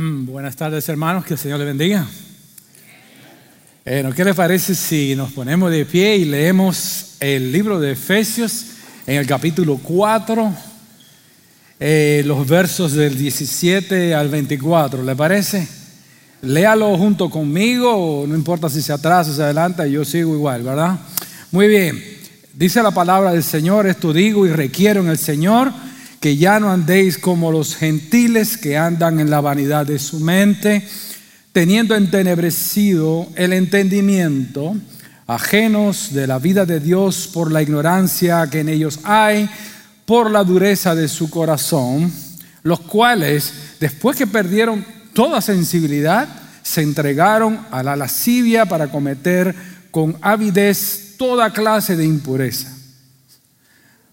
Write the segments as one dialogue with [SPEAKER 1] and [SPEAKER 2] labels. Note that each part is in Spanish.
[SPEAKER 1] Buenas tardes hermanos, que el Señor le bendiga. ¿Qué le parece si nos ponemos de pie y leemos el libro de Efesios en el capítulo 4, eh, los versos del 17 al 24? ¿Le parece? Léalo junto conmigo, no importa si se atrasa o se adelanta, yo sigo igual, ¿verdad? Muy bien, dice la palabra del Señor, esto digo y requiero en el Señor que ya no andéis como los gentiles que andan en la vanidad de su mente, teniendo entenebrecido el entendimiento, ajenos de la vida de Dios por la ignorancia que en ellos hay, por la dureza de su corazón, los cuales, después que perdieron toda sensibilidad, se entregaron a la lascivia para cometer con avidez toda clase de impureza.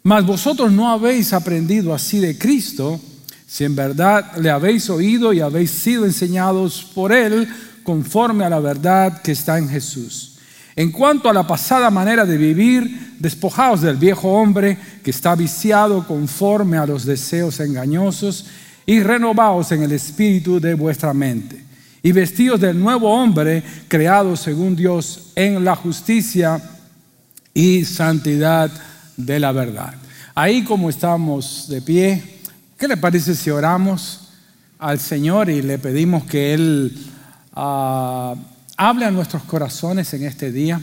[SPEAKER 1] Mas vosotros no habéis aprendido así de Cristo, si en verdad le habéis oído y habéis sido enseñados por Él conforme a la verdad que está en Jesús. En cuanto a la pasada manera de vivir, despojaos del viejo hombre que está viciado conforme a los deseos engañosos y renovaos en el espíritu de vuestra mente. Y vestidos del nuevo hombre creado según Dios en la justicia y santidad de la verdad. Ahí como estamos de pie, ¿qué le parece si oramos al Señor y le pedimos que Él ah, hable a nuestros corazones en este día?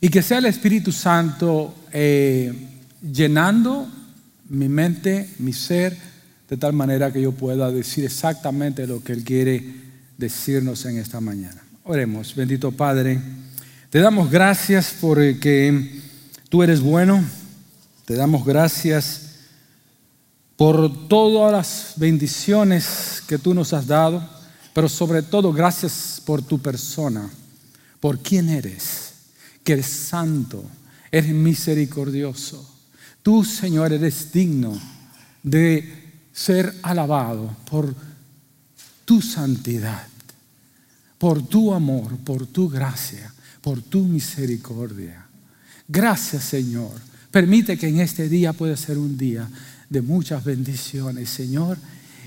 [SPEAKER 1] Y que sea el Espíritu Santo eh, llenando mi mente, mi ser, de tal manera que yo pueda decir exactamente lo que Él quiere decirnos en esta mañana. Oremos, bendito Padre, te damos gracias porque Tú eres bueno, te damos gracias por todas las bendiciones que tú nos has dado, pero sobre todo gracias por tu persona, por quién eres, que eres santo, eres misericordioso. Tú, Señor, eres digno de ser alabado por tu santidad, por tu amor, por tu gracia, por tu misericordia. Gracias Señor. Permite que en este día pueda ser un día de muchas bendiciones, Señor,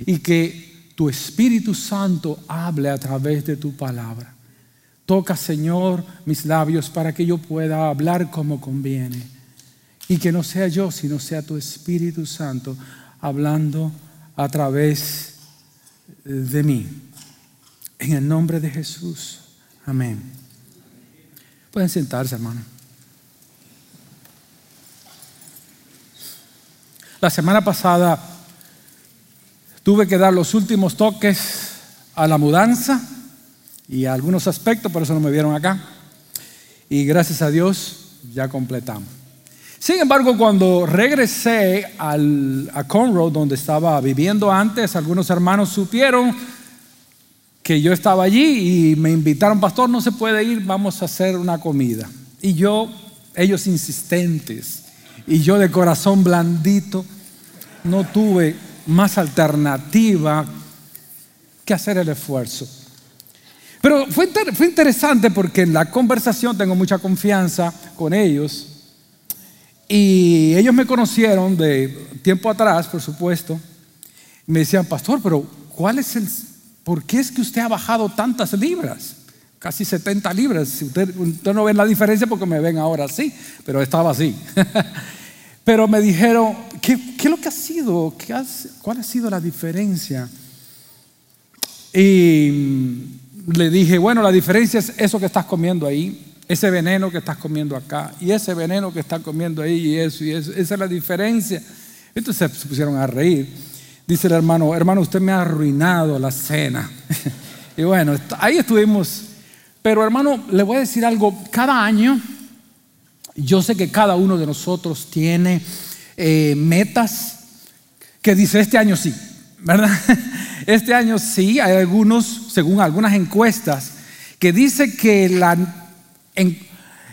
[SPEAKER 1] y que tu Espíritu Santo hable a través de tu palabra. Toca, Señor, mis labios para que yo pueda hablar como conviene. Y que no sea yo, sino sea tu Espíritu Santo hablando a través de mí. En el nombre de Jesús. Amén. Pueden sentarse, hermano. La semana pasada tuve que dar los últimos toques a la mudanza y a algunos aspectos, por eso no me vieron acá. Y gracias a Dios ya completamos. Sin embargo, cuando regresé al, a Conroe, donde estaba viviendo antes, algunos hermanos supieron que yo estaba allí y me invitaron, pastor, no se puede ir, vamos a hacer una comida. Y yo, ellos insistentes, y yo de corazón blandito no tuve más alternativa que hacer el esfuerzo. Pero fue, fue interesante porque en la conversación tengo mucha confianza con ellos y ellos me conocieron de tiempo atrás, por supuesto. me decían, pastor, pero ¿cuál es el, por qué es que usted ha bajado tantas libras? Casi 70 libras. Usted, usted no ve la diferencia porque me ven ahora así, pero estaba así. Pero me dijeron, ¿qué, es lo que ha sido? ¿Cuál ha sido la diferencia? Y le dije, bueno, la diferencia es eso que estás comiendo ahí, ese veneno que estás comiendo acá, y ese veneno que estás comiendo ahí, y eso, y eso. Esa es la diferencia. Entonces se pusieron a reír. Dice el hermano, hermano, usted me ha arruinado la cena. y bueno, ahí estuvimos. Pero hermano, le voy a decir algo, cada año yo sé que cada uno de nosotros tiene eh, metas que dice este año sí, ¿verdad? Este año sí, hay algunos, según algunas encuestas, que dice que la,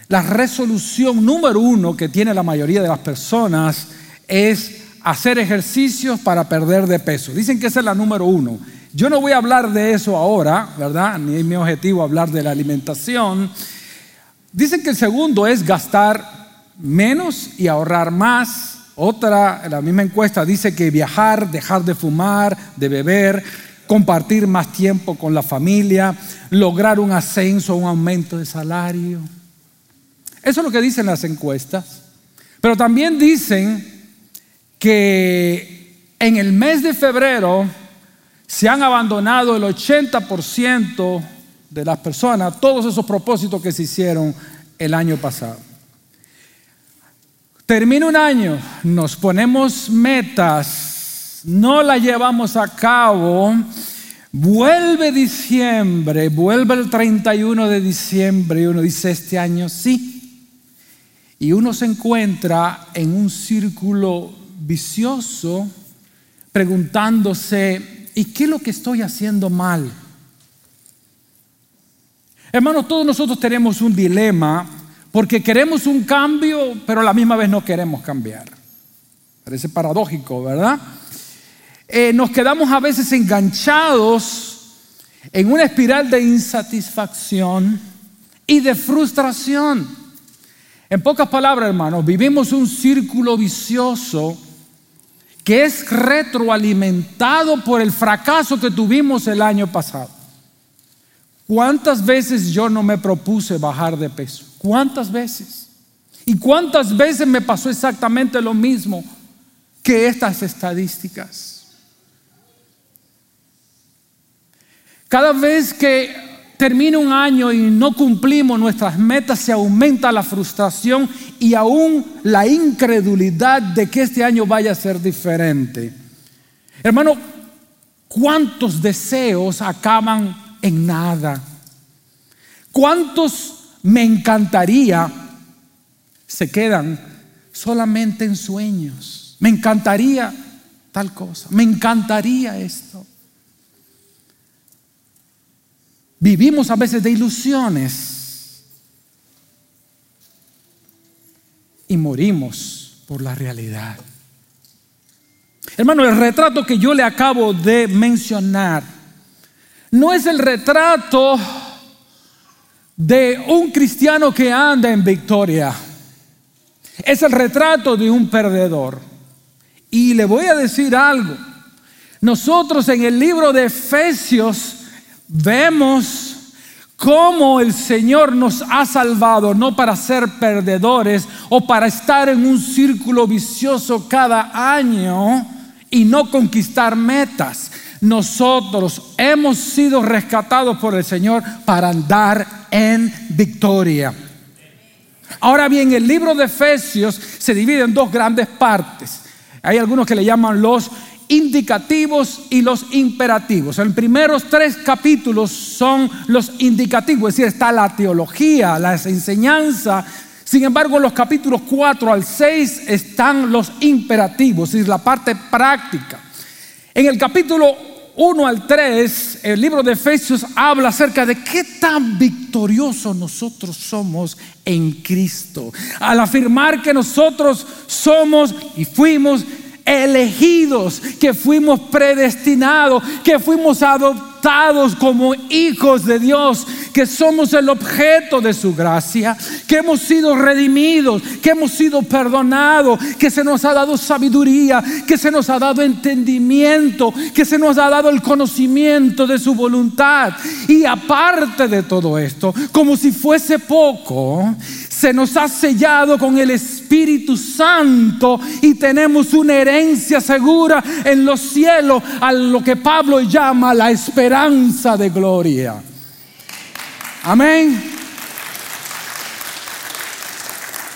[SPEAKER 1] la resolución número uno que tiene la mayoría de las personas es hacer ejercicios para perder de peso. Dicen que esa es la número uno. Yo no voy a hablar de eso ahora, ¿verdad? Ni es mi objetivo hablar de la alimentación Dicen que el segundo es gastar menos y ahorrar más. Otra, la misma encuesta dice que viajar, dejar de fumar, de beber. compartir más tiempo con la familia, lograr un ascenso, un aumento de salario. Eso es lo que dicen las encuestas. Pero también dicen que en el mes de febrero se han abandonado el 80% de las personas, todos esos propósitos que se hicieron el año pasado. Termina un año, nos ponemos metas, no las llevamos a cabo, vuelve diciembre, vuelve el 31 de diciembre y uno dice, este año sí. Y uno se encuentra en un círculo vicioso preguntándose, ¿y qué es lo que estoy haciendo mal? Hermanos, todos nosotros tenemos un dilema porque queremos un cambio, pero a la misma vez no queremos cambiar. Parece paradójico, ¿verdad? Eh, nos quedamos a veces enganchados en una espiral de insatisfacción y de frustración. En pocas palabras, hermanos, vivimos un círculo vicioso que es retroalimentado por el fracaso que tuvimos el año pasado. ¿Cuántas veces yo no me propuse bajar de peso? ¿Cuántas veces? ¿Y cuántas veces me pasó exactamente lo mismo que estas estadísticas? Cada vez que termina un año y no cumplimos nuestras metas, se aumenta la frustración y aún la incredulidad de que este año vaya a ser diferente. Hermano, ¿cuántos deseos acaban en nada. ¿Cuántos me encantaría se quedan solamente en sueños? Me encantaría tal cosa, me encantaría esto. Vivimos a veces de ilusiones y morimos por la realidad. Hermano, el retrato que yo le acabo de mencionar no es el retrato de un cristiano que anda en victoria. Es el retrato de un perdedor. Y le voy a decir algo. Nosotros en el libro de Efesios vemos cómo el Señor nos ha salvado, no para ser perdedores o para estar en un círculo vicioso cada año y no conquistar metas, nosotros hemos sido rescatados por el Señor para andar en victoria. Ahora bien, el libro de Efesios se divide en dos grandes partes. Hay algunos que le llaman los indicativos y los imperativos. En primeros tres capítulos son los indicativos, es decir, está la teología, la enseñanza. Sin embargo, en los capítulos 4 al 6 están los imperativos, es decir, la parte práctica. En el capítulo 1 al 3, el libro de Efesios habla acerca de qué tan victoriosos nosotros somos en Cristo. Al afirmar que nosotros somos y fuimos elegidos, que fuimos predestinados, que fuimos adoptados como hijos de Dios, que somos el objeto de su gracia, que hemos sido redimidos, que hemos sido perdonados, que se nos ha dado sabiduría, que se nos ha dado entendimiento, que se nos ha dado el conocimiento de su voluntad. Y aparte de todo esto, como si fuese poco, se nos ha sellado con el Espíritu Santo y tenemos una herencia segura en los cielos, a lo que Pablo llama la esperanza de gloria. Amén.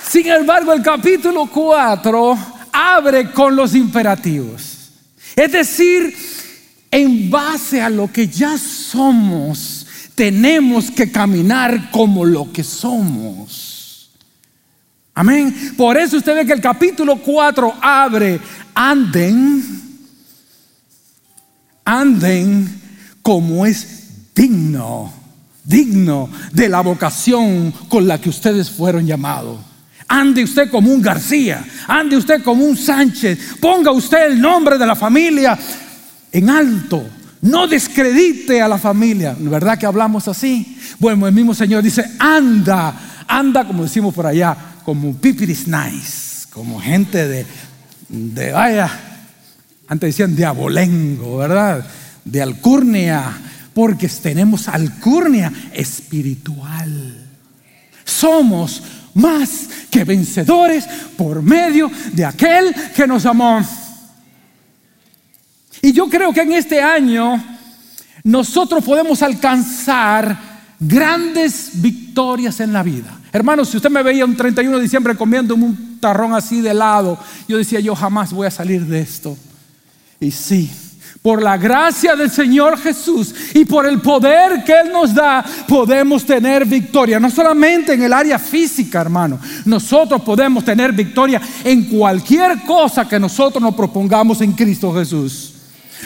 [SPEAKER 1] Sin embargo, el capítulo 4 abre con los imperativos. Es decir, en base a lo que ya somos, tenemos que caminar como lo que somos. Amén. Por eso usted ve que el capítulo 4 abre, anden, anden como es digno, digno de la vocación con la que ustedes fueron llamados. Ande usted como un García, ande usted como un Sánchez, ponga usted el nombre de la familia en alto. No descredite a la familia, ¿verdad que hablamos así? Bueno, el mismo Señor dice, anda, anda como decimos por allá, como pipiris nice, como gente de, de, vaya, antes decían de abolengo, ¿verdad? de alcurnia, porque tenemos alcurnia espiritual. Somos más que vencedores por medio de aquel que nos amó. Y yo creo que en este año nosotros podemos alcanzar grandes victorias en la vida. Hermanos, si usted me veía un 31 de diciembre comiendo un tarrón así de helado, yo decía, yo jamás voy a salir de esto. Y sí, por la gracia del Señor Jesús y por el poder que Él nos da, podemos tener victoria. No solamente en el área física, hermano. Nosotros podemos tener victoria en cualquier cosa que nosotros nos propongamos en Cristo Jesús.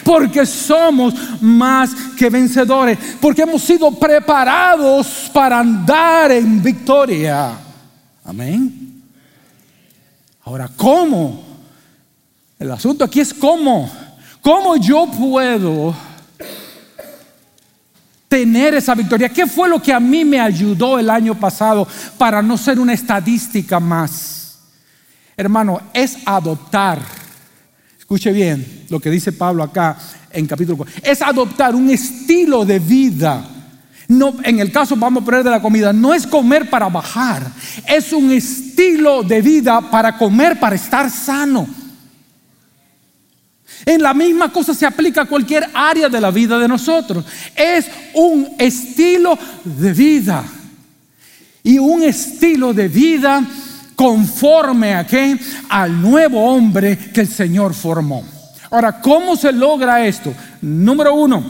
[SPEAKER 1] Porque somos más que vencedores. Porque hemos sido preparados para andar en victoria. Amén. Ahora, ¿cómo? El asunto aquí es cómo. ¿Cómo yo puedo tener esa victoria? ¿Qué fue lo que a mí me ayudó el año pasado para no ser una estadística más? Hermano, es adoptar. Escuche bien lo que dice Pablo acá en capítulo 4. Es adoptar un estilo de vida. No, en el caso vamos a poner de la comida, no es comer para bajar, es un estilo de vida para comer, para estar sano. En la misma cosa se aplica a cualquier área de la vida de nosotros. Es un estilo de vida. Y un estilo de vida conforme a qué? Al nuevo hombre que el Señor formó. Ahora, ¿cómo se logra esto? Número uno,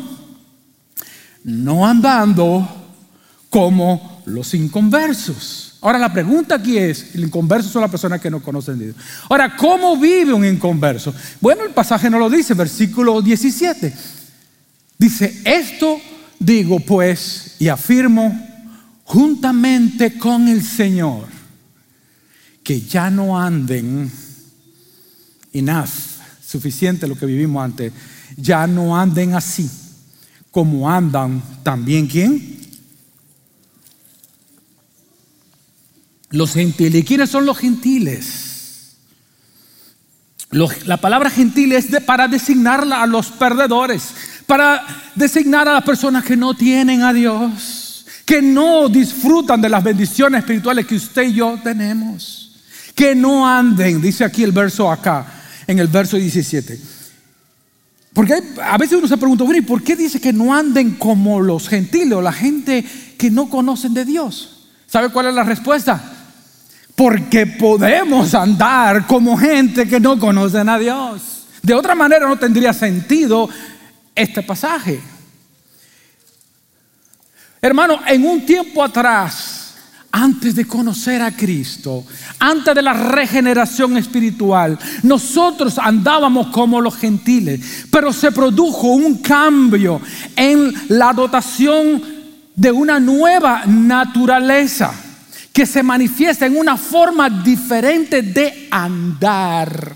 [SPEAKER 1] no andando como los inconversos. Ahora la pregunta aquí es, el inconverso son las personas que no conocen Dios. Ahora, ¿cómo vive un inconverso? Bueno, el pasaje no lo dice, versículo 17. Dice, esto digo pues y afirmo juntamente con el Señor, que ya no anden, enough, suficiente lo que vivimos antes, ya no anden así como andan también quién? Los gentiles. ¿Y quiénes son los gentiles? la palabra gentil es para designar a los perdedores, para designar a las personas que no tienen a Dios, que no disfrutan de las bendiciones espirituales que usted y yo tenemos, que no anden, dice aquí el verso acá, en el verso 17. Porque a veces uno se pregunta, bueno, ¿y por qué dice que no anden como los gentiles o la gente que no conocen de Dios? ¿Sabe cuál es la respuesta? porque podemos andar como gente que no conocen a Dios. De otra manera no tendría sentido este pasaje. Hermano, en un tiempo atrás, antes de conocer a Cristo, antes de la regeneración espiritual, nosotros andábamos como los gentiles, pero se produjo un cambio en la dotación de una nueva naturaleza que se manifiesta en una forma diferente de andar.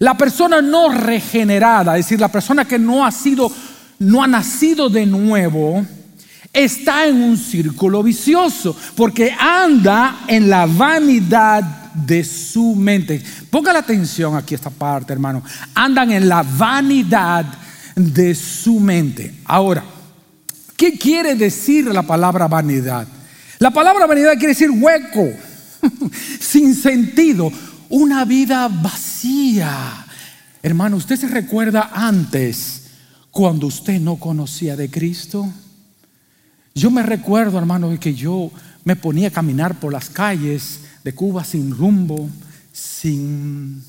[SPEAKER 1] La persona no regenerada, es decir, la persona que no ha sido, no ha nacido de nuevo, está en un círculo vicioso, porque anda en la vanidad de su mente. Ponga la atención aquí esta parte, hermano. Andan en la vanidad de su mente. Ahora, ¿qué quiere decir la palabra vanidad? La palabra vanidad quiere decir hueco, sin sentido, una vida vacía. Hermano, ¿usted se recuerda antes cuando usted no conocía de Cristo? Yo me recuerdo, hermano, que yo me ponía a caminar por las calles de Cuba sin rumbo, sin...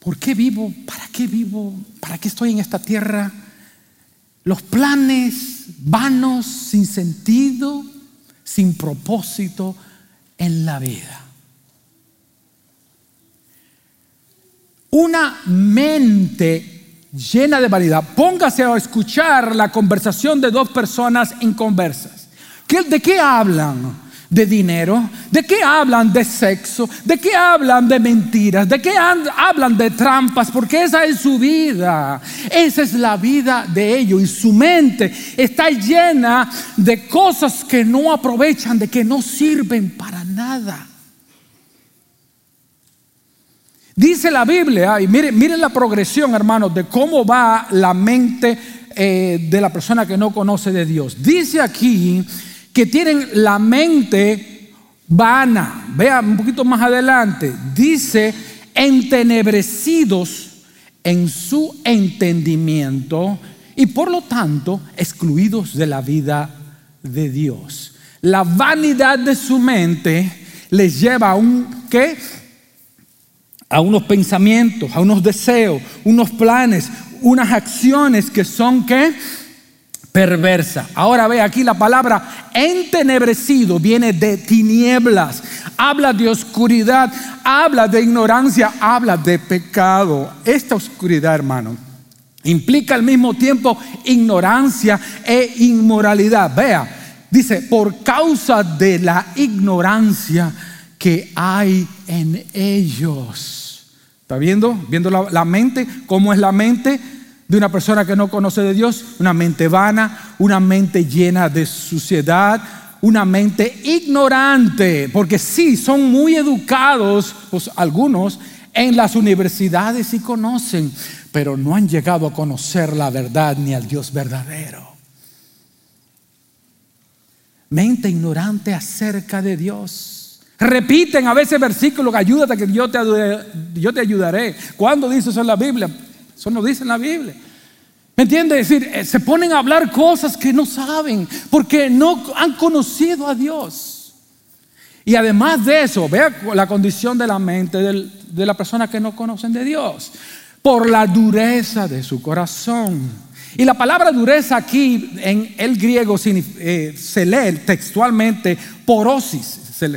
[SPEAKER 1] ¿Por qué vivo? ¿Para qué vivo? ¿Para qué estoy en esta tierra? Los planes vanos, sin sentido sin propósito en la vida. Una mente llena de vanidad. Póngase a escuchar la conversación de dos personas inconversas. ¿De qué hablan? de dinero? ¿De qué hablan de sexo? ¿De qué hablan de mentiras? ¿De qué hablan de trampas? Porque esa es su vida. Esa es la vida de ellos. Y su mente está llena de cosas que no aprovechan, de que no sirven para nada. Dice la Biblia, y miren, la progresión, hermanos, de cómo va la mente eh, de la persona que no conoce de Dios. Dice aquí que tienen la mente vana. Vean un poquito más adelante. Dice, entenebrecidos en su entendimiento y por lo tanto excluidos de la vida de Dios. La vanidad de su mente les lleva a un ¿qué? A unos pensamientos, a unos deseos, unos planes, unas acciones que son ¿qué? perversa. Ahora ve aquí la palabra entenebrecido viene de tinieblas, habla de oscuridad, habla de ignorancia, habla de pecado. Esta oscuridad, hermano, implica al mismo tiempo ignorancia e inmoralidad. Vea, dice, por causa de la ignorancia que hay en ellos. ¿Está viendo? Viendo la, la mente, cómo es la mente de una persona que no conoce de Dios, una mente vana, una mente llena de suciedad, una mente ignorante, porque sí, son muy educados, pues algunos, en las universidades y conocen, pero no han llegado a conocer la verdad ni al Dios verdadero. Mente ignorante acerca de Dios. Repiten a veces versículos, ayúdate que yo te, yo te ayudaré. ¿Cuándo dice eso en la Biblia? Eso no dice en la Biblia. ¿Me entiende? Es decir, eh, se ponen a hablar cosas que no saben porque no han conocido a Dios. Y además de eso, vea la condición de la mente de la persona que no conocen de Dios. Por la dureza de su corazón. Y la palabra dureza aquí en el griego eh, se lee textualmente porosis. Se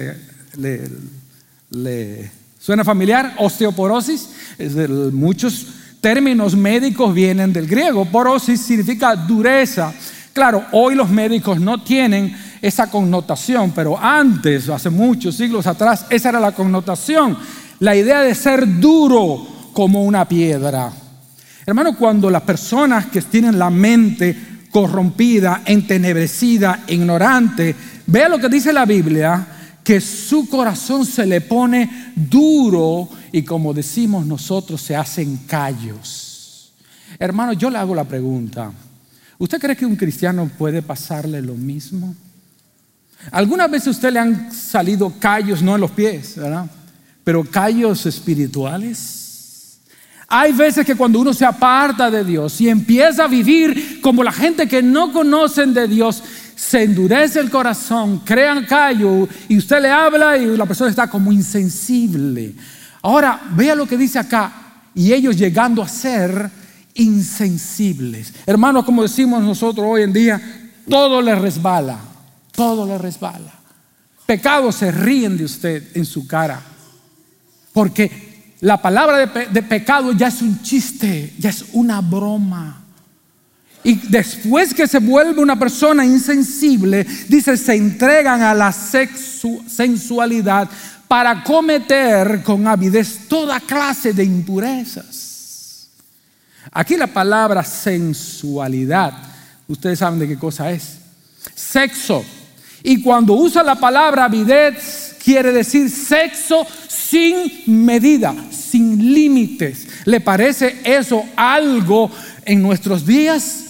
[SPEAKER 1] le, ¿Suena familiar? Osteoporosis. Muchos términos médicos vienen del griego. Porosis significa dureza. Claro, hoy los médicos no tienen esa connotación, pero antes, hace muchos siglos atrás, esa era la connotación. La idea de ser duro como una piedra. Hermano, cuando las personas que tienen la mente corrompida, entenebrecida, ignorante, vea lo que dice la Biblia, que su corazón se le pone duro y como decimos nosotros se hacen callos. Hermano, yo le hago la pregunta, ¿usted cree que un cristiano puede pasarle lo mismo? Algunas veces a usted le han salido callos, no en los pies, ¿verdad? Pero callos espirituales. Hay veces que cuando uno se aparta de Dios y empieza a vivir como la gente que no conocen de Dios, se endurece el corazón, crean callo y usted le habla y la persona está como insensible. Ahora, vea lo que dice acá, y ellos llegando a ser insensibles. Hermanos, como decimos nosotros hoy en día, todo le resbala, todo le resbala. Pecados se ríen de usted en su cara, porque la palabra de, de pecado ya es un chiste, ya es una broma. Y después que se vuelve una persona insensible, dice, se entregan a la sensualidad para cometer con avidez toda clase de impurezas. Aquí la palabra sensualidad, ustedes saben de qué cosa es. Sexo. Y cuando usa la palabra avidez, quiere decir sexo sin medida, sin límites. ¿Le parece eso algo en nuestros días?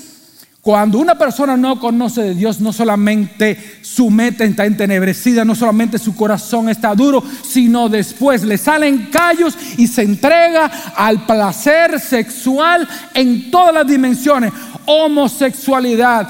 [SPEAKER 1] Cuando una persona no conoce de Dios, no solamente su mente está entenebrecida, no solamente su corazón está duro, sino después le salen callos y se entrega al placer sexual en todas las dimensiones. Homosexualidad,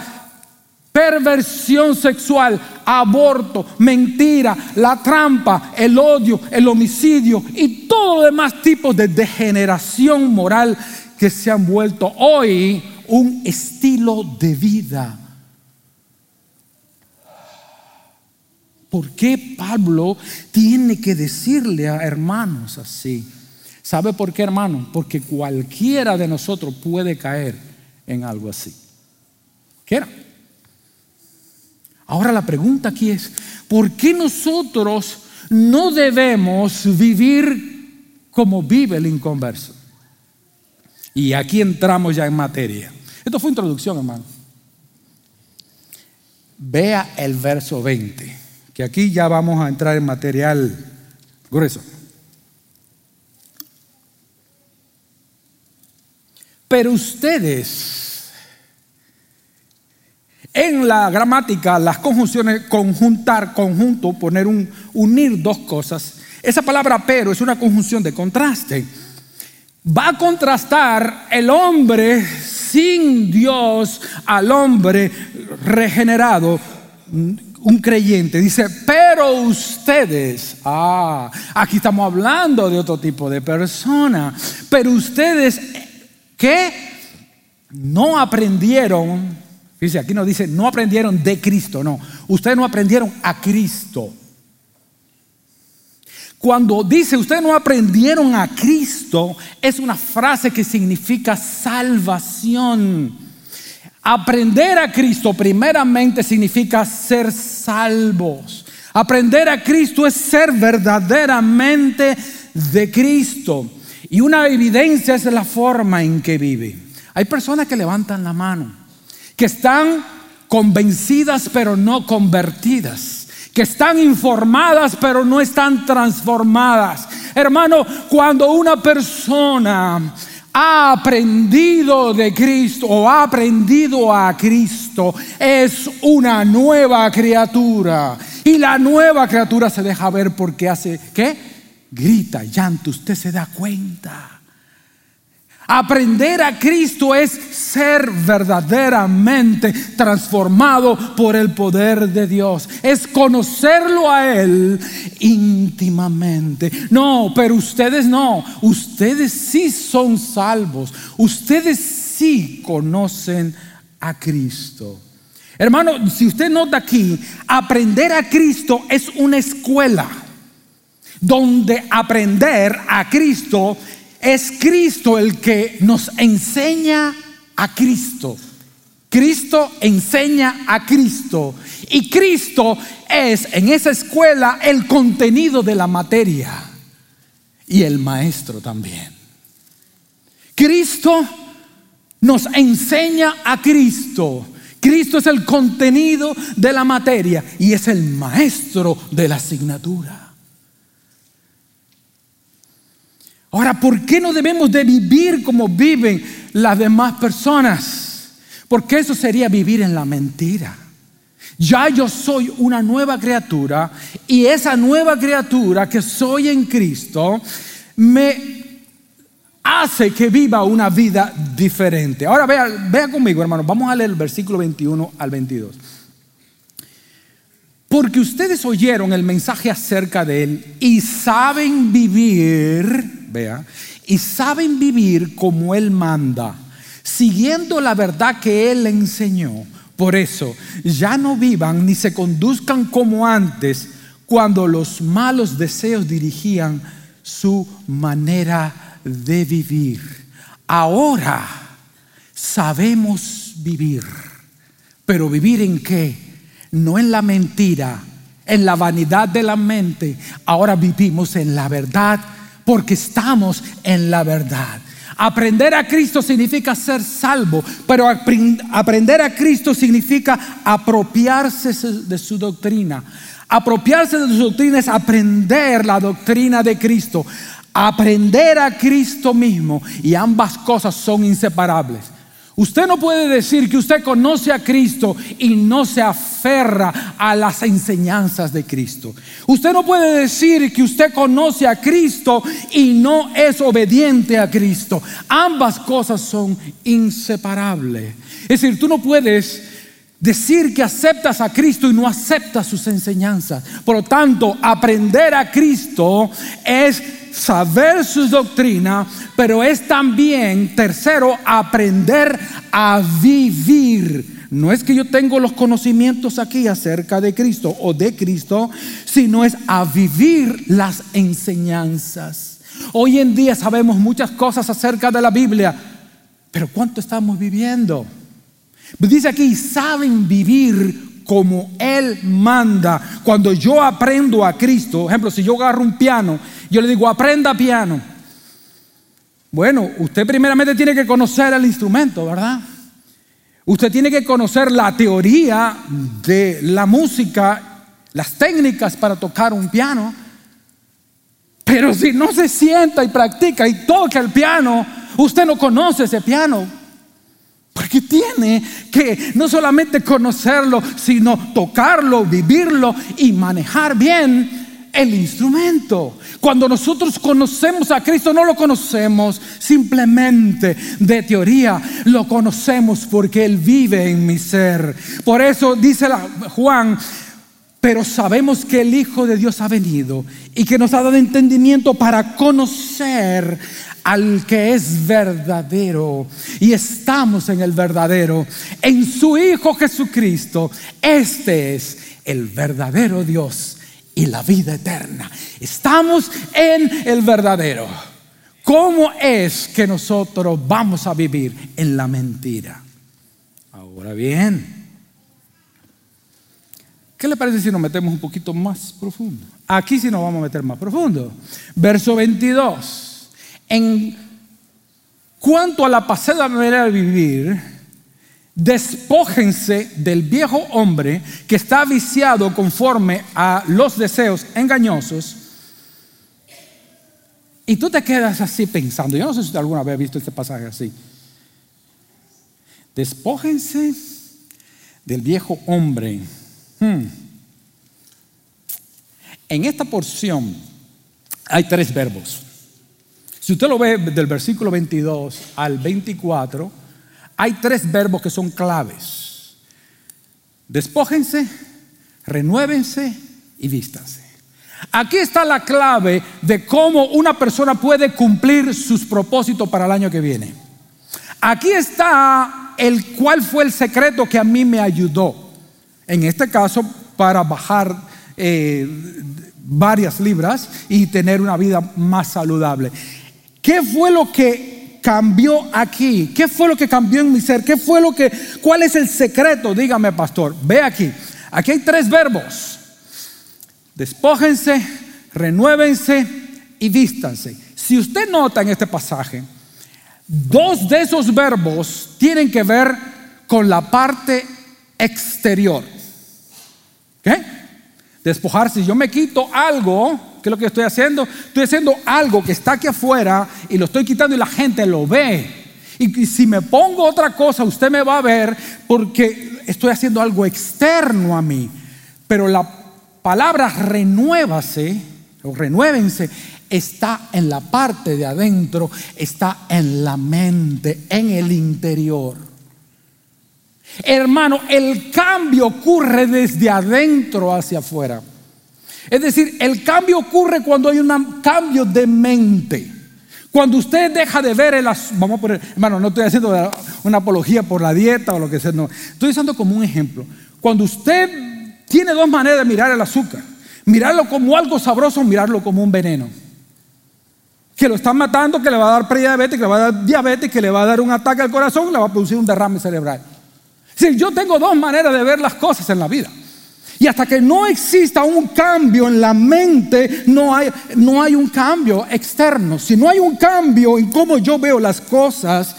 [SPEAKER 1] perversión sexual, aborto, mentira, la trampa, el odio, el homicidio y todos los demás tipos de degeneración moral que se han vuelto hoy un estilo de vida. ¿Por qué Pablo tiene que decirle a hermanos así? ¿Sabe por qué, hermano? Porque cualquiera de nosotros puede caer en algo así. Ahora la pregunta aquí es, ¿por qué nosotros no debemos vivir como vive el inconverso? Y aquí entramos ya en materia. Esto fue introducción, hermano. Vea el verso 20, que aquí ya vamos a entrar en material grueso. Pero ustedes, en la gramática, las conjunciones, conjuntar, conjunto, poner un, unir dos cosas, esa palabra pero es una conjunción de contraste. Va a contrastar el hombre sin Dios al hombre regenerado un creyente. Dice, pero ustedes, ah, aquí estamos hablando de otro tipo de persona, pero ustedes, ¿qué? No aprendieron, dice, aquí no dice, no aprendieron de Cristo, no, ustedes no aprendieron a Cristo. Cuando dice ustedes no aprendieron a Cristo, es una frase que significa salvación. Aprender a Cristo primeramente significa ser salvos. Aprender a Cristo es ser verdaderamente de Cristo. Y una evidencia es la forma en que vive. Hay personas que levantan la mano, que están convencidas pero no convertidas, que están informadas pero no están transformadas. Hermano, cuando una persona ha aprendido de Cristo o ha aprendido a Cristo, es una nueva criatura. Y la nueva criatura se deja ver porque hace, ¿qué? Grita, llanto, usted se da cuenta. Aprender a Cristo es ser verdaderamente transformado por el poder de Dios. Es conocerlo a Él íntimamente. No, pero ustedes no. Ustedes sí son salvos. Ustedes sí conocen a Cristo. Hermano, si usted nota aquí, aprender a Cristo es una escuela donde aprender a Cristo es Cristo el que nos enseña a Cristo. Cristo enseña a Cristo. Y Cristo es en esa escuela el contenido de la materia. Y el maestro también. Cristo nos enseña a Cristo. Cristo es el contenido de la materia y es el maestro de la asignatura. Ahora, ¿por qué no debemos de vivir como viven las demás personas? Porque eso sería vivir en la mentira. Ya yo soy una nueva criatura y esa nueva criatura que soy en Cristo me hace que viva una vida diferente. Ahora vea, vea conmigo, hermano, vamos a leer el versículo 21 al 22. Porque ustedes oyeron el mensaje acerca de Él y saben vivir y saben vivir como Él manda, siguiendo la verdad que Él enseñó. Por eso, ya no vivan ni se conduzcan como antes, cuando los malos deseos dirigían su manera de vivir. Ahora sabemos vivir, pero vivir en qué? No en la mentira, en la vanidad de la mente. Ahora vivimos en la verdad porque estamos en la verdad. Aprender a Cristo significa ser salvo, pero aprender a Cristo significa apropiarse de su doctrina. Apropiarse de su doctrina es aprender la doctrina de Cristo, aprender a Cristo mismo y ambas cosas son inseparables. Usted no puede decir que usted conoce a Cristo y no se aferra a las enseñanzas de Cristo. Usted no puede decir que usted conoce a Cristo y no es obediente a Cristo. Ambas cosas son inseparables. Es decir, tú no puedes decir que aceptas a Cristo y no aceptas sus enseñanzas. Por lo tanto, aprender a Cristo es saber su doctrina, pero es también, tercero, aprender a vivir. No es que yo tengo los conocimientos aquí acerca de Cristo o de Cristo, sino es a vivir las enseñanzas. Hoy en día sabemos muchas cosas acerca de la Biblia, pero ¿cuánto estamos viviendo? Dice aquí, saben vivir como Él manda. Cuando yo aprendo a Cristo, ejemplo, si yo agarro un piano, yo le digo, aprenda piano. Bueno, usted primeramente tiene que conocer el instrumento, ¿verdad? Usted tiene que conocer la teoría de la música, las técnicas para tocar un piano. Pero si no se sienta y practica y toca el piano, Usted no conoce ese piano. Porque tiene que no solamente conocerlo, sino tocarlo, vivirlo y manejar bien el instrumento. Cuando nosotros conocemos a Cristo, no lo conocemos simplemente de teoría, lo conocemos porque Él vive en mi ser. Por eso dice Juan, pero sabemos que el Hijo de Dios ha venido y que nos ha dado entendimiento para conocer al que es verdadero. Y estamos en el verdadero, en su Hijo Jesucristo. Este es el verdadero Dios y la vida eterna. Estamos en el verdadero. ¿Cómo es que nosotros vamos a vivir en la mentira? Ahora bien, ¿qué le parece si nos metemos un poquito más profundo? Aquí sí nos vamos a meter más profundo. Verso 22. En cuanto a la pasada manera de vivir, despójense del viejo hombre que está viciado conforme a los deseos engañosos. Y tú te quedas así pensando, yo no sé si alguna vez has visto este pasaje así. Despójense del viejo hombre. Hmm. En esta porción hay tres verbos. Si usted lo ve del versículo 22 al 24, hay tres verbos que son claves. Despójense, renuévense y vístanse. Aquí está la clave de cómo una persona puede cumplir sus propósitos para el año que viene. Aquí está el cuál fue el secreto que a mí me ayudó. En este caso, para bajar eh, varias libras y tener una vida más saludable. ¿Qué fue lo que cambió aquí? ¿Qué fue lo que cambió en mi ser? ¿Qué fue lo que, cuál es el secreto? Dígame, pastor. Ve aquí. Aquí hay tres verbos. Despójense, renuévense y vístanse. Si usted nota en este pasaje, dos de esos verbos tienen que ver con la parte exterior. ¿Qué? Despojarse. Yo me quito algo ¿Qué es lo que estoy haciendo? Estoy haciendo algo que está aquí afuera y lo estoy quitando y la gente lo ve. Y si me pongo otra cosa, usted me va a ver porque estoy haciendo algo externo a mí. Pero la palabra renuévase o renuévense está en la parte de adentro, está en la mente, en el interior. Hermano, el cambio ocurre desde adentro hacia afuera. Es decir, el cambio ocurre cuando hay un cambio de mente. Cuando usted deja de ver el vamos a poner, hermano, no estoy haciendo una apología por la dieta o lo que sea, no. Estoy usando como un ejemplo. Cuando usted tiene dos maneras de mirar el azúcar, mirarlo como algo sabroso, mirarlo como un veneno. Que lo están matando, que le va a dar prediabetes, que le va a dar diabetes, que le va a dar un ataque al corazón, le va a producir un derrame cerebral. Si yo tengo dos maneras de ver las cosas en la vida. Y hasta que no exista un cambio en la mente, no hay, no hay un cambio externo. Si no hay un cambio en cómo yo veo las cosas,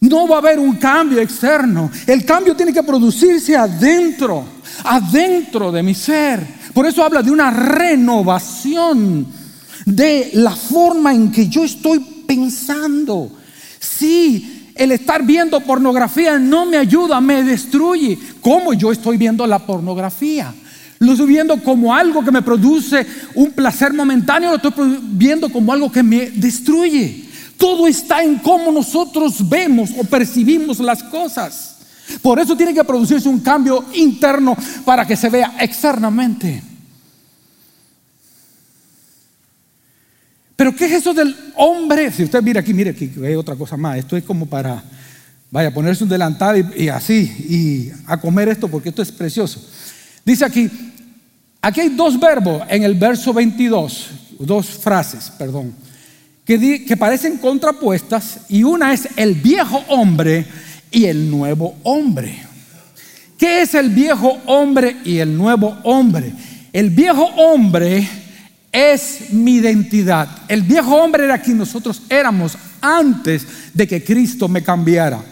[SPEAKER 1] no va a haber un cambio externo. El cambio tiene que producirse adentro, adentro de mi ser. Por eso habla de una renovación de la forma en que yo estoy pensando. Sí, el estar viendo pornografía no me ayuda, me destruye. ¿Cómo yo estoy viendo la pornografía? Lo estoy viendo como algo que me produce un placer momentáneo, lo estoy viendo como algo que me destruye. Todo está en cómo nosotros vemos o percibimos las cosas. Por eso tiene que producirse un cambio interno para que se vea externamente. Pero ¿qué es eso del hombre? Si usted mira aquí, mire aquí, hay otra cosa más. Esto es como para, vaya, ponerse un delantal y, así, y a comer esto porque esto es precioso. Dice aquí, aquí hay dos verbos en el verso 22, dos frases, perdón, que, que parecen contrapuestas y una es el viejo hombre y el nuevo hombre. ¿Qué es el viejo hombre y el nuevo hombre? El viejo hombre es mi identidad. El viejo hombre era quien nosotros éramos antes de que Cristo me cambiara.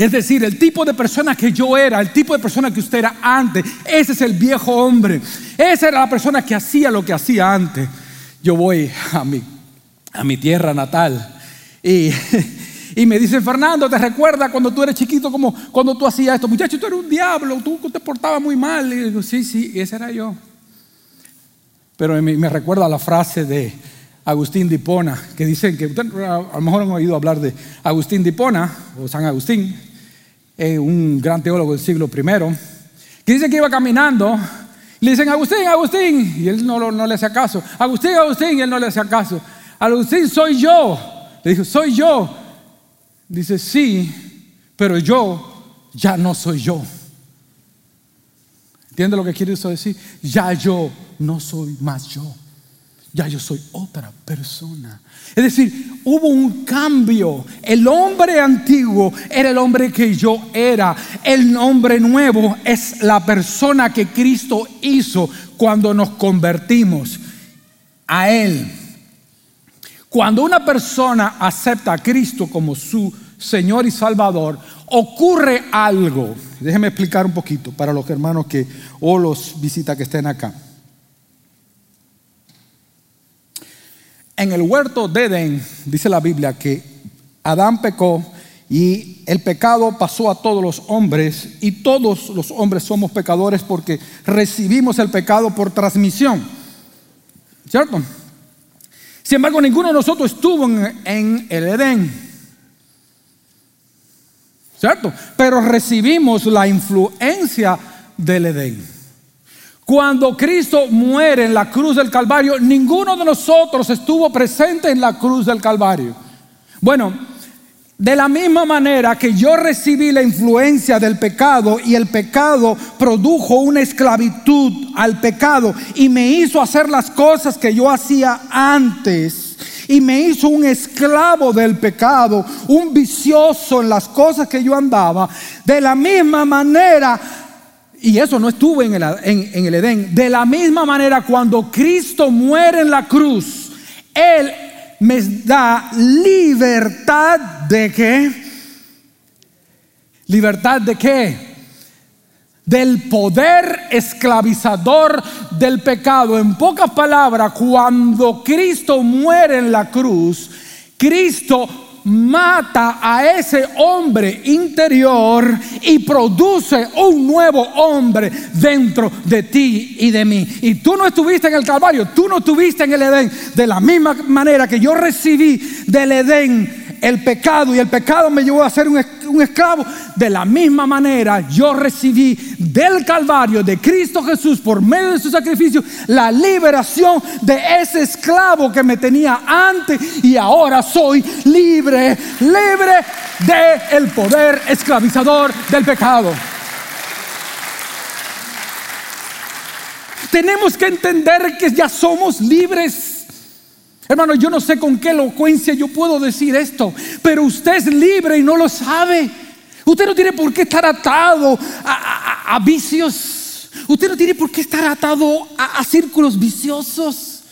[SPEAKER 1] Es decir, el tipo de persona que yo era, el tipo de persona que usted era antes, ese es el viejo hombre. Esa era la persona que hacía lo que hacía antes. yo voy a mi, a mi tierra natal y, y me dicen, Fernando, ¿te recuerdas cuando tú eres chiquito, como cuando tú hacías esto? Muchacho, tú eres un diablo, tú te portabas muy mal. Y digo, sí, sí, ese era yo. Pero me, recuerda la frase de Agustín de Hipona, que dicen que a lo mejor han oído hablar de Agustín de Hipona, o San Agustín, un gran teólogo del siglo I, que dice que iba caminando le dicen, Agustín, Agustín, y él no, no le hace caso. Agustín, Agustín, y él no le hace caso. Agustín, soy yo. Le dijo, soy yo. Dice, sí, pero yo ya no soy yo. ¿Entiende lo que quiere eso decir? Ya yo no soy más yo ya yo soy otra persona. Es decir, hubo un cambio. El hombre antiguo era el hombre que yo era. El hombre nuevo es la persona que Cristo hizo cuando nos convertimos a Él. Cuando una persona acepta a Cristo como su Señor y Salvador, ocurre algo. Déjenme explicar un poquito para los hermanos que o los visita que estén acá. En el huerto de Edén, dice la Biblia, que Adán pecó y el pecado pasó a todos los hombres y todos los hombres somos pecadores porque recibimos el pecado por transmisión. ¿Cierto? Sin embargo, ninguno de nosotros estuvo en, en el Edén. ¿Cierto? Pero recibimos la influencia del Edén. Cuando Cristo muere en la cruz del Calvario, ninguno de nosotros estuvo presente en la cruz del Calvario. Bueno, de la misma manera que yo recibí la influencia del pecado y el pecado produjo una esclavitud al pecado y me hizo hacer las cosas que yo hacía antes y me hizo un esclavo del pecado, un vicioso en las cosas que yo andaba, de la misma manera y eso no estuvo en el, en, el, Edén. De la misma manera, cuando Cristo muere en la cruz, Él me da libertad de qué? ¿Libertad de qué? Del poder esclavizador del pecado. En pocas palabras, cuando Cristo muere en la cruz, Cristo mata a ese hombre interior y produce un nuevo hombre dentro de ti y de mí. Y tú no estuviste en el Calvario, tú no estuviste en el Edén. De la misma manera que yo recibí del Edén el pecado y el pecado me llevó a ser un, esclavo. De la misma manera yo recibí del Calvario de Cristo Jesús por medio de su sacrificio la liberación de ese esclavo que me tenía antes y ahora soy libre, libre de el poder esclavizador del pecado. Tenemos que entender que ya somos libres. Hermano, yo no sé con qué elocuencia yo puedo decir esto, pero usted es libre y no lo sabe. Usted no tiene por qué estar atado a, vicios. Usted no tiene por qué estar atado a, círculos viciosos.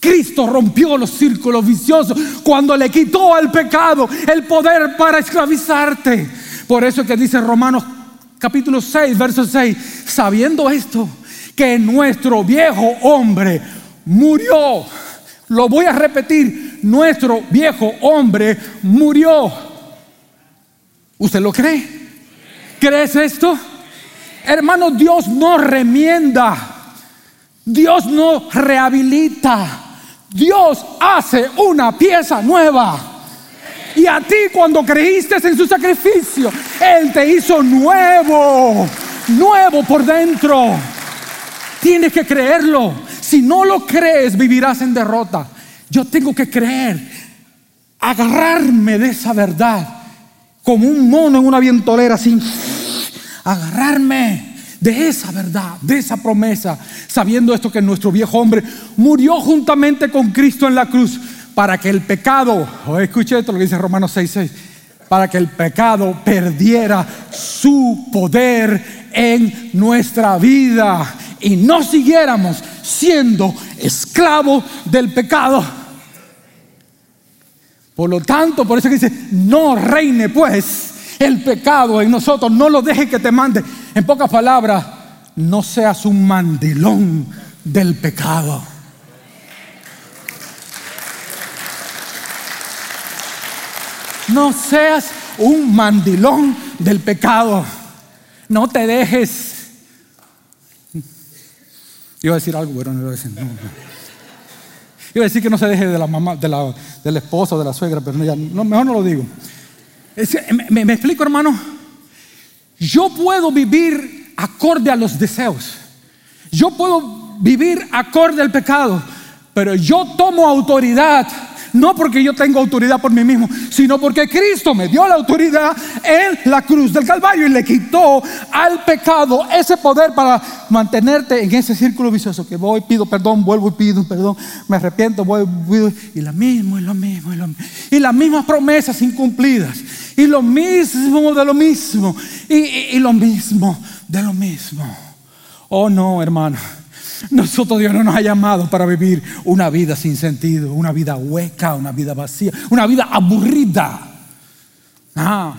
[SPEAKER 1] Cristo rompió los círculos viciosos cuando le quitó al pecado el poder para esclavizarte. Por eso es que dice Romanos capítulo 6, verso 6, sabiendo esto, que nuestro viejo hombre murió lo voy a repetir, nuestro viejo hombre murió. ¿Usted lo cree? ¿Crees esto? Hermano, Dios no remienda. Dios no rehabilita. Dios hace una pieza nueva. Y a ti cuando creíste en su sacrificio, Él te hizo nuevo, nuevo por dentro. Tienes que creerlo. Si no lo crees, vivirás en derrota. Yo tengo que creer, agarrarme de esa verdad, como un mono en una vientolera, sin agarrarme de esa verdad, de esa promesa, sabiendo esto que nuestro viejo hombre murió juntamente con Cristo en la cruz para que el pecado, o escuche esto lo que dice Romanos 6:6, para que el pecado perdiera su poder en nuestra vida y no siguiéramos siendo esclavo del pecado. Por lo tanto, por eso que dice, no reine pues el pecado en nosotros, no lo deje que te mande. En pocas palabras, no seas un mandilón del pecado. No seas un mandilón del pecado. No te dejes Iba a decir algo, pero no voy a decir. No, Iba a decir que no se deje de la mamá, de la, del esposo, de la suegra, pero no, mejor no lo digo. me explico, hermano. Yo puedo vivir acorde a los deseos. Yo puedo vivir acorde al pecado, pero yo tomo autoridad no porque yo tengo autoridad por mí mismo, sino porque Cristo me dio la autoridad en la cruz del Calvario y le quitó al pecado ese poder para mantenerte en ese círculo vicioso que voy, pido perdón, vuelvo y pido perdón, me arrepiento, voy, y lo mismo, y lo mismo, y lo mismo. Y las mismas promesas incumplidas, y lo mismo de lo mismo, y, y lo mismo de lo mismo. Oh no, hermano. Nosotros Dios no nos ha llamado para vivir una vida sin sentido, una vida hueca, una vida vacía, una vida aburrida. Ah,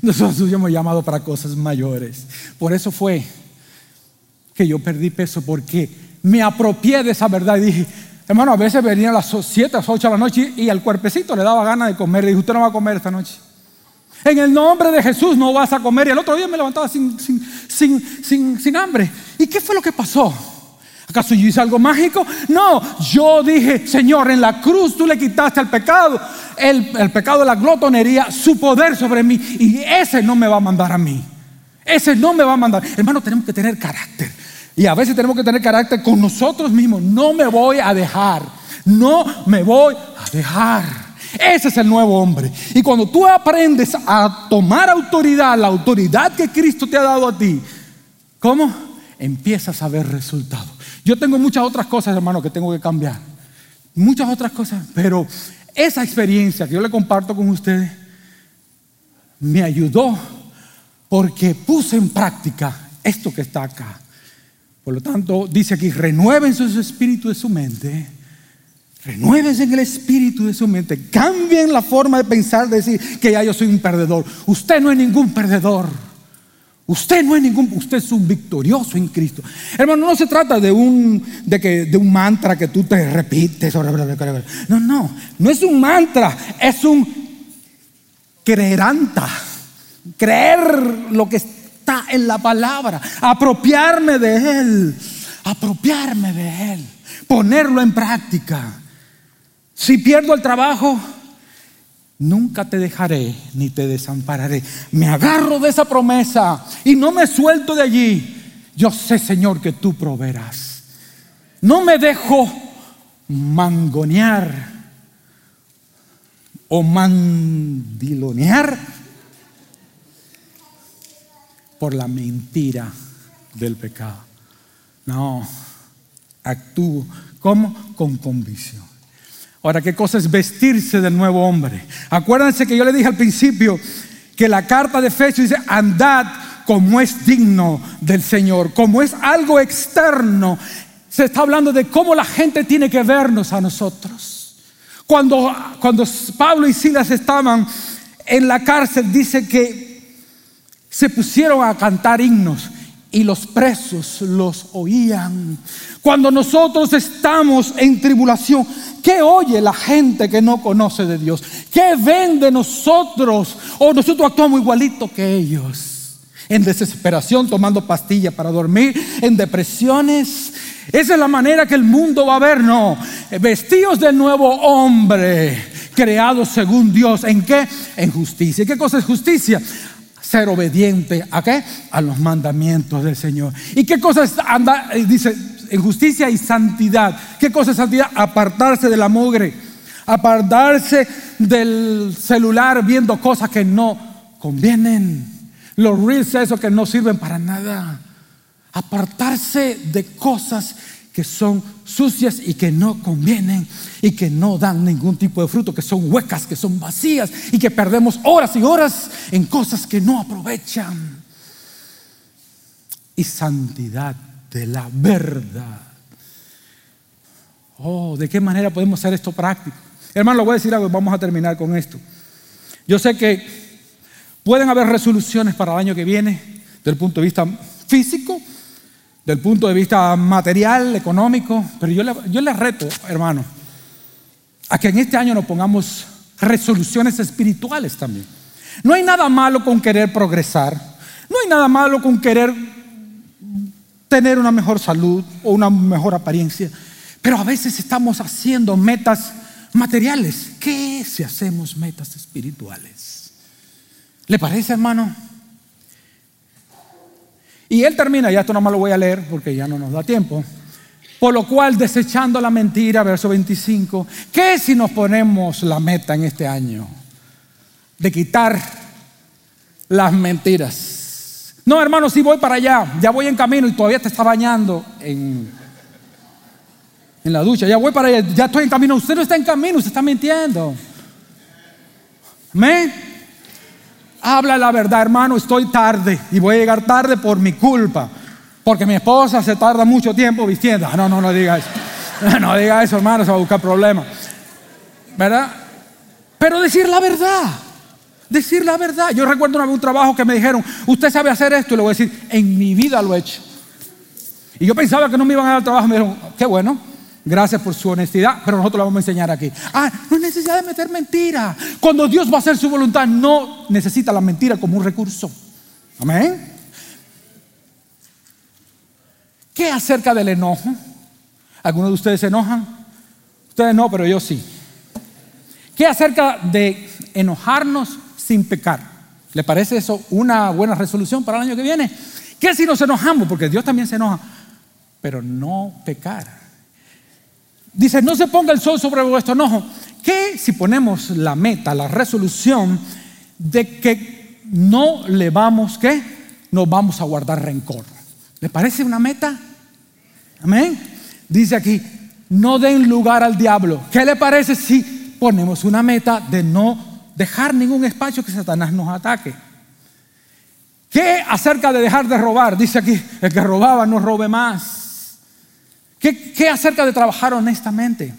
[SPEAKER 1] nosotros Dios hemos llamado para cosas mayores. Por eso fue que yo perdí peso porque me apropié de esa verdad y dije, hermano, a veces venía a las 7, a las 8 de la noche y al cuerpecito le daba ganas de comer. Le dije, usted no va a comer esta noche. En el nombre de Jesús no vas a comer. Y el otro día me levantaba sin, sin, sin, sin hambre. ¿Y qué fue lo que pasó? ¿Acaso yo hice algo mágico? No, yo dije, Señor, en la cruz tú le quitaste al pecado, el, el, pecado de la glotonería, su poder sobre mí. Y ese no me va a mandar a mí. Ese no me va a mandar. Hermano, tenemos que tener carácter. Y a veces tenemos que tener carácter con nosotros mismos. No me voy a dejar. No me voy a dejar. Ese es el nuevo hombre. Y cuando tú aprendes a tomar autoridad, la autoridad que Cristo te ha dado a ti, ¿cómo? Empiezas a ver resultados. Yo tengo muchas otras cosas, hermano, que tengo que cambiar. Muchas otras cosas. Pero esa experiencia que yo le comparto con ustedes me ayudó porque puse en práctica esto que está acá. Por lo tanto, dice aquí, renueven su espíritu de su mente. Renuévense en el espíritu de su mente. Cambien la forma de pensar, de decir que ya yo soy un perdedor. Usted no es ningún perdedor. Usted no es ningún, usted es un victorioso en Cristo. Hermano, no se trata de un, de que, de un mantra que tú te repites. No, no, no es un mantra, es un creeranta. Creer lo que está en la palabra, apropiarme de Él, apropiarme de Él, ponerlo en práctica. Si pierdo el trabajo, Nunca te dejaré ni te desampararé. Me agarro de esa promesa y no me suelto de allí. Yo sé, Señor, que tú proveerás. No me dejo mangonear o mandilonear por la mentira del pecado. No, actúo como con convicción. Ahora, ¿qué cosa es vestirse del nuevo hombre? Acuérdense que yo le dije al principio que la carta de Efesios dice, andad como es digno del Señor, como es algo externo. Se está hablando de cómo la gente tiene que vernos a nosotros. Cuando, cuando Pablo y Silas estaban en la cárcel, dice que se pusieron a cantar himnos y los presos los oían. Cuando nosotros estamos en tribulación, ¿qué oye la gente que no conoce de Dios? ¿Qué ven de nosotros? O nosotros actuamos igualito que ellos. En desesperación, tomando pastillas para dormir, en depresiones. Esa es la manera que el mundo va a ver, no. Vestidos del nuevo hombre, creados según Dios. ¿En qué? En justicia. ¿Qué cosa es justicia? Ser obediente a qué? A los mandamientos del Señor. ¿Y qué cosa es andar? Dice, en justicia y santidad. ¿Qué cosa es santidad? Apartarse de la mugre, apartarse del celular viendo cosas que no convienen. Los reels, eso que no sirven para nada. Apartarse de cosas que son sucias y que no convienen y que no dan ningún tipo de fruto, que son huecas, que son vacías y que perdemos horas y horas en cosas que no aprovechan. Y santidad de la verdad. Oh, ¿de qué manera podemos hacer esto práctico? Hermano, lo voy a decir algo, vamos a terminar con esto. Yo sé que pueden haber resoluciones para el año que viene, desde el punto de vista físico, del punto de vista material, económico, pero yo le, reto, hermano, a que en este año nos pongamos resoluciones espirituales también. No hay nada malo con querer progresar. No hay nada malo con querer tener una mejor salud o una mejor apariencia. Pero a veces estamos haciendo metas materiales. ¿Qué si hacemos metas espirituales? ¿Le parece, hermano? Y él termina, ya esto no lo voy a leer porque ya no nos da tiempo. Por lo cual, desechando la mentira, verso 25, ¿qué si nos ponemos la meta en este año? De quitar las mentiras. No, hermano, si voy para allá, ya voy en camino y todavía te está bañando en, en la ducha, ya voy para allá, ya estoy en camino. Usted no está en camino, usted está mintiendo. ¿Me? Habla la verdad, hermano, estoy tarde y voy a llegar tarde por mi culpa. Porque mi esposa se tarda mucho tiempo vistiendo. Ah, no, no, no diga eso. No diga eso, hermano, se va a buscar problemas. ¿Verdad? Pero decir la verdad. Decir la verdad. Yo recuerdo una vez un trabajo que me dijeron, usted sabe hacer esto. Y le voy a decir, en mi vida lo he hecho. Y yo pensaba que no me iban a dar trabajo. Me dijeron, qué bueno. Gracias por su honestidad, pero nosotros la vamos a enseñar aquí. Ah, no hay necesidad de meter mentira. Cuando Dios va a hacer su voluntad, no necesita la mentira como un recurso. Amén. ¿Qué acerca del enojo? ¿Algunos de ustedes se enojan? Ustedes no, pero yo sí. ¿Qué acerca de enojarnos sin pecar? ¿Le parece eso una buena resolución para el año que viene? ¿Qué si nos enojamos? Porque Dios también se enoja, pero no pecar. Dice, no se ponga el sol sobre vuestro enojo. ¿Qué si ponemos la meta, la resolución de que no le vamos, ¿qué? No vamos a guardar rencor. ¿Le parece una meta? Amén. Dice aquí, no den lugar al diablo. ¿Qué le parece si ponemos una meta de no dejar ningún espacio que Satanás nos ataque? ¿Qué acerca de dejar de robar? Dice aquí, el que robaba no robe más. ¿Qué, acerca de trabajar honestamente?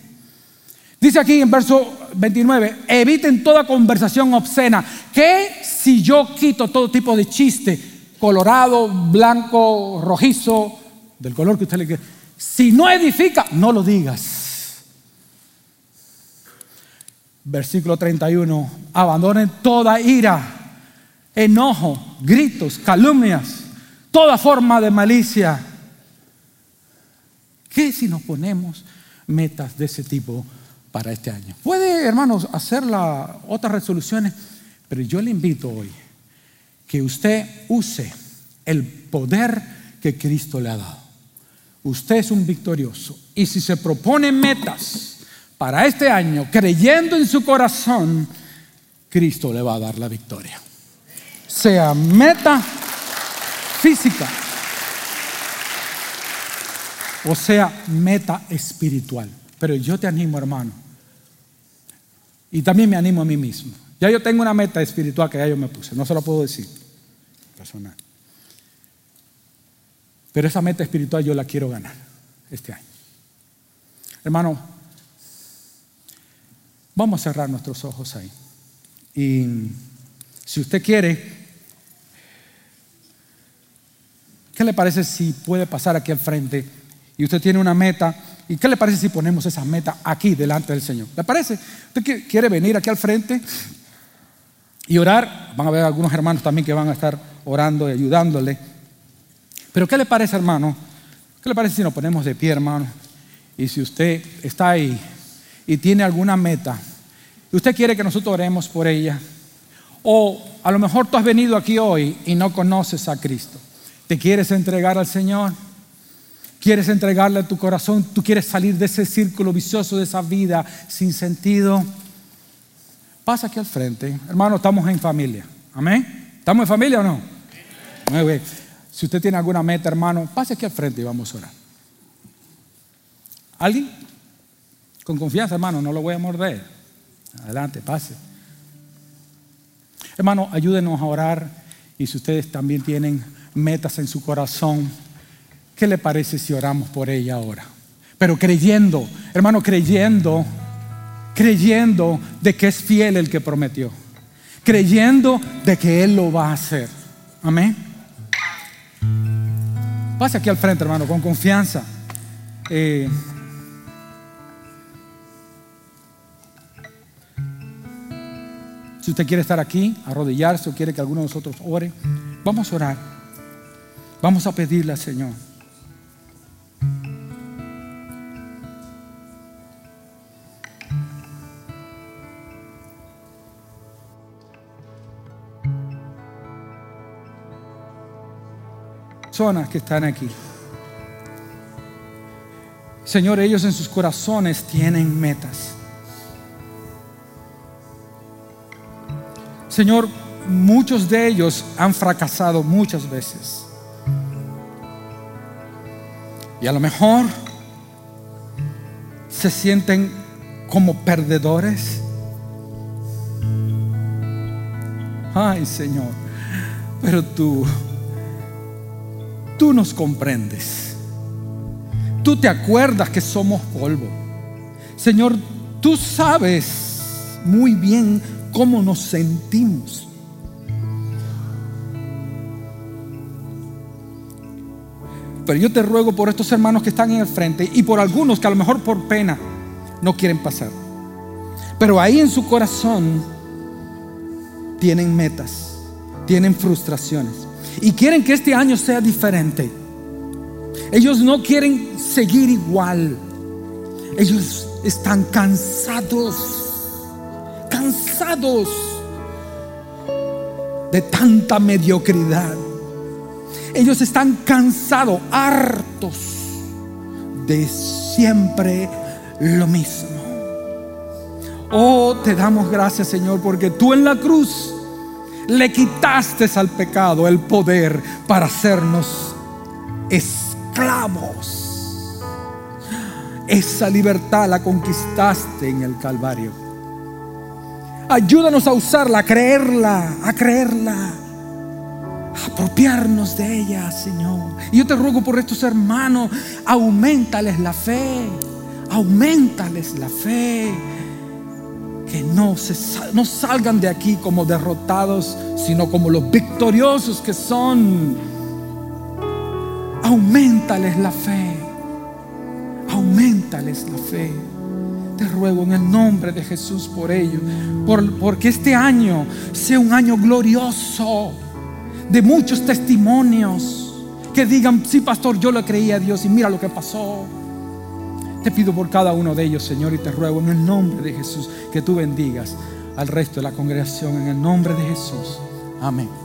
[SPEAKER 1] Dice aquí en verso 29, eviten toda conversación obscena. ¿Qué si yo quito todo tipo de chiste, colorado, blanco, rojizo, del color que usted le quiera? Si no edifica, no lo digas. Versículo 31, abandonen toda ira, enojo, gritos, calumnias, toda forma de malicia ¿Qué si nos ponemos metas de ese tipo para este año? Puede, hermanos, hacer otras resoluciones, pero yo le invito hoy que usted use el poder que Cristo le ha dado. Usted es un victorioso. Y si se propone metas para este año, creyendo en su corazón, Cristo le va a dar la victoria. Sea meta física, o sea, meta espiritual. Pero yo te animo, hermano. Y también me animo a mí mismo. Ya yo tengo una meta espiritual que ya yo me puse, no se lo puedo decir personal. Pero esa meta espiritual yo la quiero ganar este año. Hermano, vamos a cerrar nuestros ojos ahí. Y si usted quiere, ¿qué le parece si puede pasar aquí al frente? Y usted tiene una meta, ¿y qué le parece si ponemos esa meta aquí delante del Señor? ¿Le parece? ¿Usted quiere venir aquí al frente y orar? Van a ver algunos hermanos también que van a estar orando y ayudándole. Pero ¿qué le parece, hermano? ¿Qué le parece si nos ponemos de pie, hermano? Y si usted está ahí y tiene alguna meta, y usted quiere que nosotros oremos por ella, o a lo mejor tú has venido aquí hoy y no conoces a Cristo, te quieres entregar al Señor quieres entregarle a tu corazón, tú quieres salir de ese círculo vicioso, de esa vida sin sentido, pasa aquí al frente. Hermano, estamos en familia. Amén. ¿Estamos en familia o no? Muy bien. Si usted tiene alguna meta, hermano, pase aquí al frente y vamos a orar. ¿Alguien? Con confianza, hermano, no lo voy a morder. Adelante, pase. Hermano, ayúdenos a orar y si ustedes también tienen metas en su corazón, ¿Qué le parece si oramos por ella ahora? Pero creyendo, hermano, creyendo, creyendo de que es fiel el que prometió. Creyendo de que Él lo va a hacer. Amén. Pase aquí al frente, hermano, con confianza. Eh, Si usted quiere estar aquí, arrodillarse o quiere que alguno de nosotros ore, vamos a orar. Vamos a pedirle al Señor. Que están aquí. Señor, ellos en sus corazones tienen metas. Señor, muchos de ellos han fracasado muchas veces. Y a lo mejor se sienten como perdedores. Ay, Señor, pero tú, tú nos comprendes. Tú te acuerdas que somos polvo. Señor, tú sabes muy bien cómo nos sentimos. Pero yo te ruego por estos hermanos que están en el frente y por algunos que a lo mejor por pena no quieren pasar. Pero ahí en su corazón tienen metas, tienen frustraciones y quieren que este año sea diferente. Ellos no quieren seguir igual. Ellos están cansados, cansados de tanta mediocridad. Ellos están cansados, hartos de siempre lo mismo. Oh, te damos gracias Señor porque tú en la cruz le quitaste al pecado el poder para hacernos esclavos. Esa libertad la conquistaste en el Calvario. Ayúdanos a usarla, a creerla, a creerla, apropiarnos de ella, Señor. Y yo te ruego por estos hermanos, aumentales la fe, aumentales la fe. Que no, se, no salgan de aquí como derrotados, sino como los victoriosos que son aumentales la fe. Aumentales la fe. Te ruego en el nombre de Jesús por ello. Por, porque este año sea un año glorioso de muchos testimonios que digan, sí, pastor, yo lo creí a Dios y mira lo que pasó. Te pido por cada uno de ellos, Señor, y te ruego en el nombre de Jesús que tú bendigas al resto de la congregación en el nombre de Jesús. Amén.